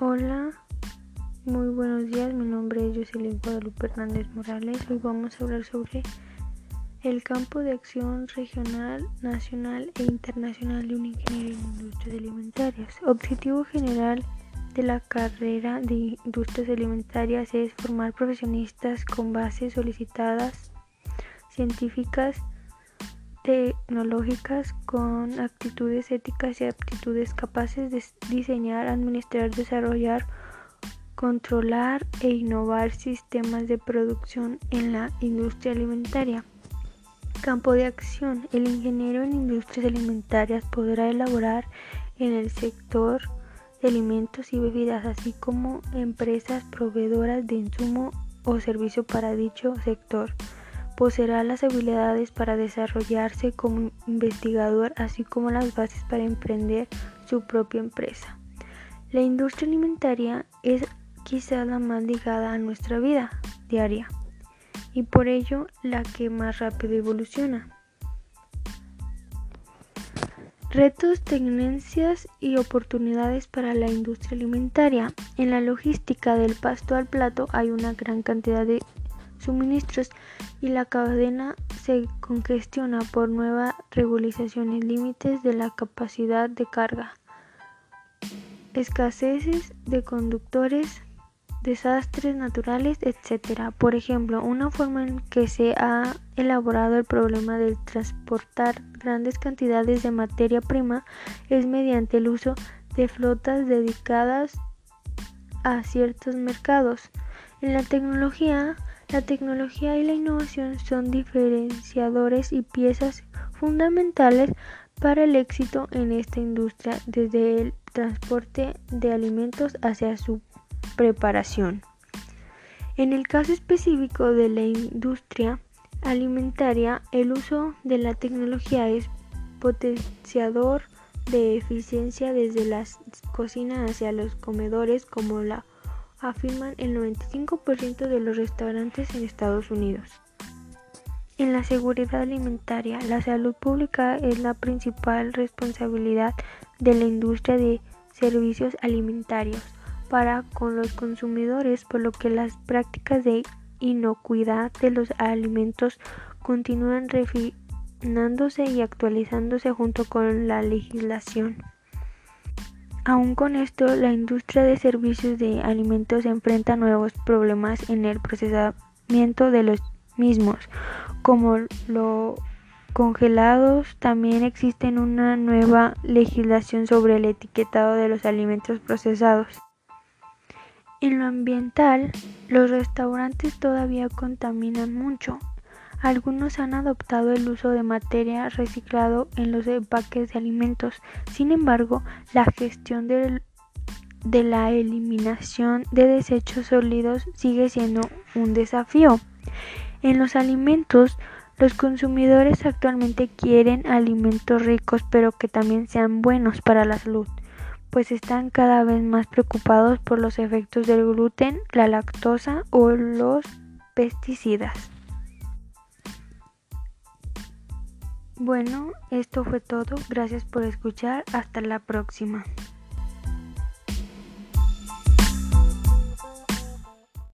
Hola, muy buenos días. Mi nombre es Jocelyn Guadalupe Hernández Morales. Hoy vamos a hablar sobre el campo de acción regional, nacional e internacional de un ingeniero en industrias alimentarias. Objetivo general de la carrera de industrias alimentarias es formar profesionistas con bases solicitadas científicas tecnológicas con actitudes éticas y aptitudes capaces de diseñar, administrar, desarrollar, controlar e innovar sistemas de producción en la industria alimentaria. Campo de acción. El ingeniero en industrias alimentarias podrá elaborar en el sector de alimentos y bebidas, así como empresas proveedoras de insumo o servicio para dicho sector poseerá las habilidades para desarrollarse como investigador, así como las bases para emprender su propia empresa. La industria alimentaria es quizá la más ligada a nuestra vida diaria y por ello la que más rápido evoluciona. Retos, tendencias y oportunidades para la industria alimentaria. En la logística del pasto al plato hay una gran cantidad de suministros y la cadena se congestiona por nuevas regularizaciones, límites de la capacidad de carga, escaseces de conductores, desastres naturales, etc. Por ejemplo, una forma en que se ha elaborado el problema de transportar grandes cantidades de materia prima es mediante el uso de flotas dedicadas a ciertos mercados. En la tecnología, la tecnología y la innovación son diferenciadores y piezas fundamentales para el éxito en esta industria, desde el transporte de alimentos hacia su preparación. En el caso específico de la industria alimentaria, el uso de la tecnología es potenciador de eficiencia desde las cocinas hacia los comedores como la afirman el 95% de los restaurantes en Estados Unidos. En la seguridad alimentaria, la salud pública es la principal responsabilidad de la industria de servicios alimentarios para con los consumidores, por lo que las prácticas de inocuidad de los alimentos continúan refinándose y actualizándose junto con la legislación. Aún con esto, la industria de servicios de alimentos enfrenta nuevos problemas en el procesamiento de los mismos, como los congelados. También existe una nueva legislación sobre el etiquetado de los alimentos procesados. En lo ambiental, los restaurantes todavía contaminan mucho. Algunos han adoptado el uso de materia reciclado en los empaques de alimentos. Sin embargo, la gestión de, la eliminación de desechos sólidos sigue siendo un desafío. En los alimentos, los consumidores actualmente quieren alimentos ricos pero que también sean buenos para la salud, pues están cada vez más preocupados por los efectos del gluten, la lactosa o los pesticidas. Bueno, esto fue todo. Gracias por escuchar. Hasta la próxima.